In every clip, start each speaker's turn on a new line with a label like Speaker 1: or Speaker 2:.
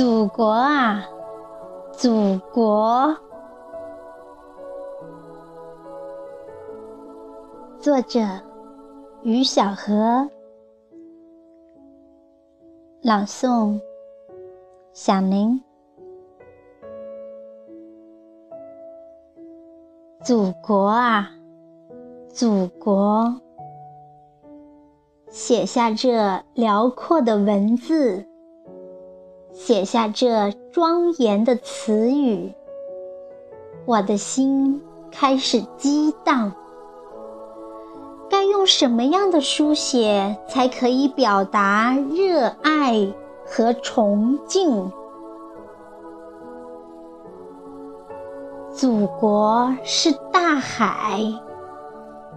Speaker 1: 祖国啊，祖国！作者：于小河，朗诵：响铃。祖国啊，祖国！写下这辽阔的文字。写下这庄严的词语，我的心开始激荡。该用什么样的书写才可以表达热爱和崇敬？祖国是大海，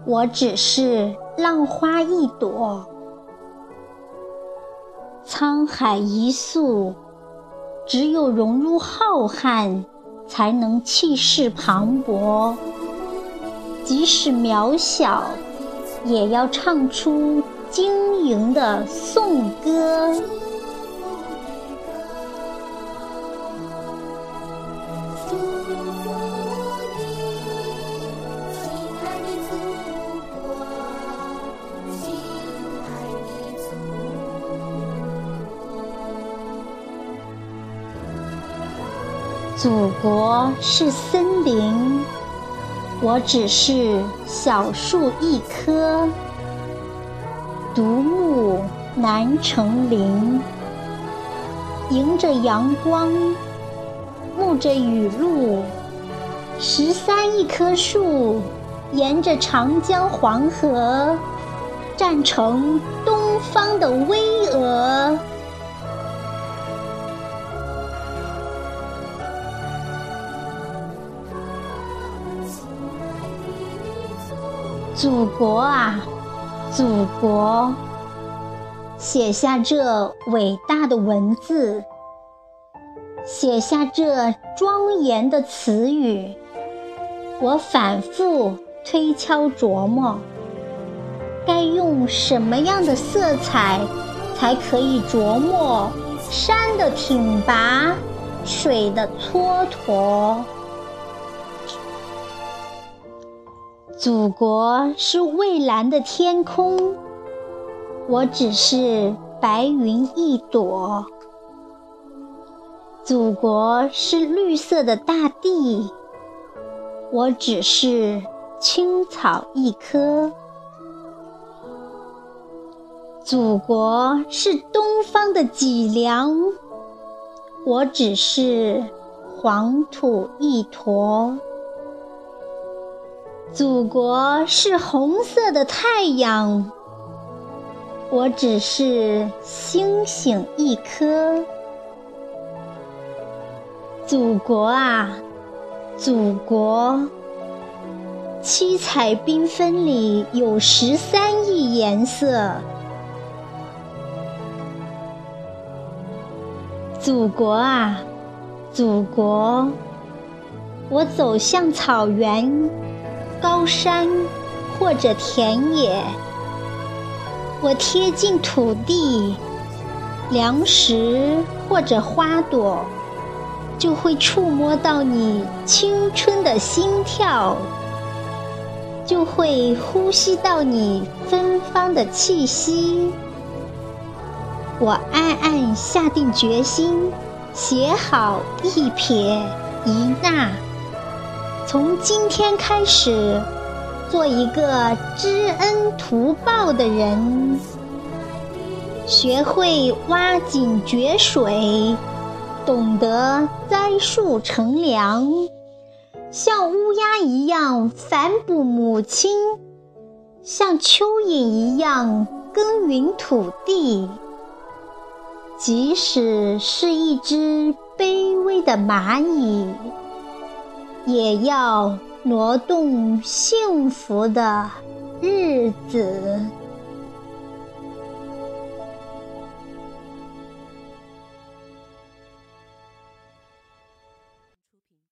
Speaker 1: 我只是浪花一朵。沧海一粟。只有融入浩瀚，才能气势磅礴。即使渺小，也要唱出晶莹的颂歌。祖国是森林，我只是小树一棵。独木难成林，迎着阳光，沐着雨露，十三亿棵树，沿着长江黄河，站成东方的巍祖国啊，祖国！写下这伟大的文字，写下这庄严的词语。我反复推敲琢磨，该用什么样的色彩，才可以琢磨山的挺拔，水的蹉跎。祖国是蔚蓝的天空，我只是白云一朵；祖国是绿色的大地，我只是青草一棵；祖国是东方的脊梁，我只是黄土一坨。祖国是红色的太阳，我只是星星一颗。祖国啊，祖国，七彩缤纷里有十三亿颜色。祖国啊，祖国，我走向草原。高山或者田野，我贴近土地，粮食或者花朵，就会触摸到你青春的心跳，就会呼吸到你芬芳的气息。我暗暗下定决心，写好一撇一捺。从今天开始，做一个知恩图报的人，学会挖井掘水，懂得栽树乘凉，像乌鸦一样反哺母亲，像蚯蚓一样耕耘土地。即使是一只卑微的蚂蚁。也要挪动幸福的日子。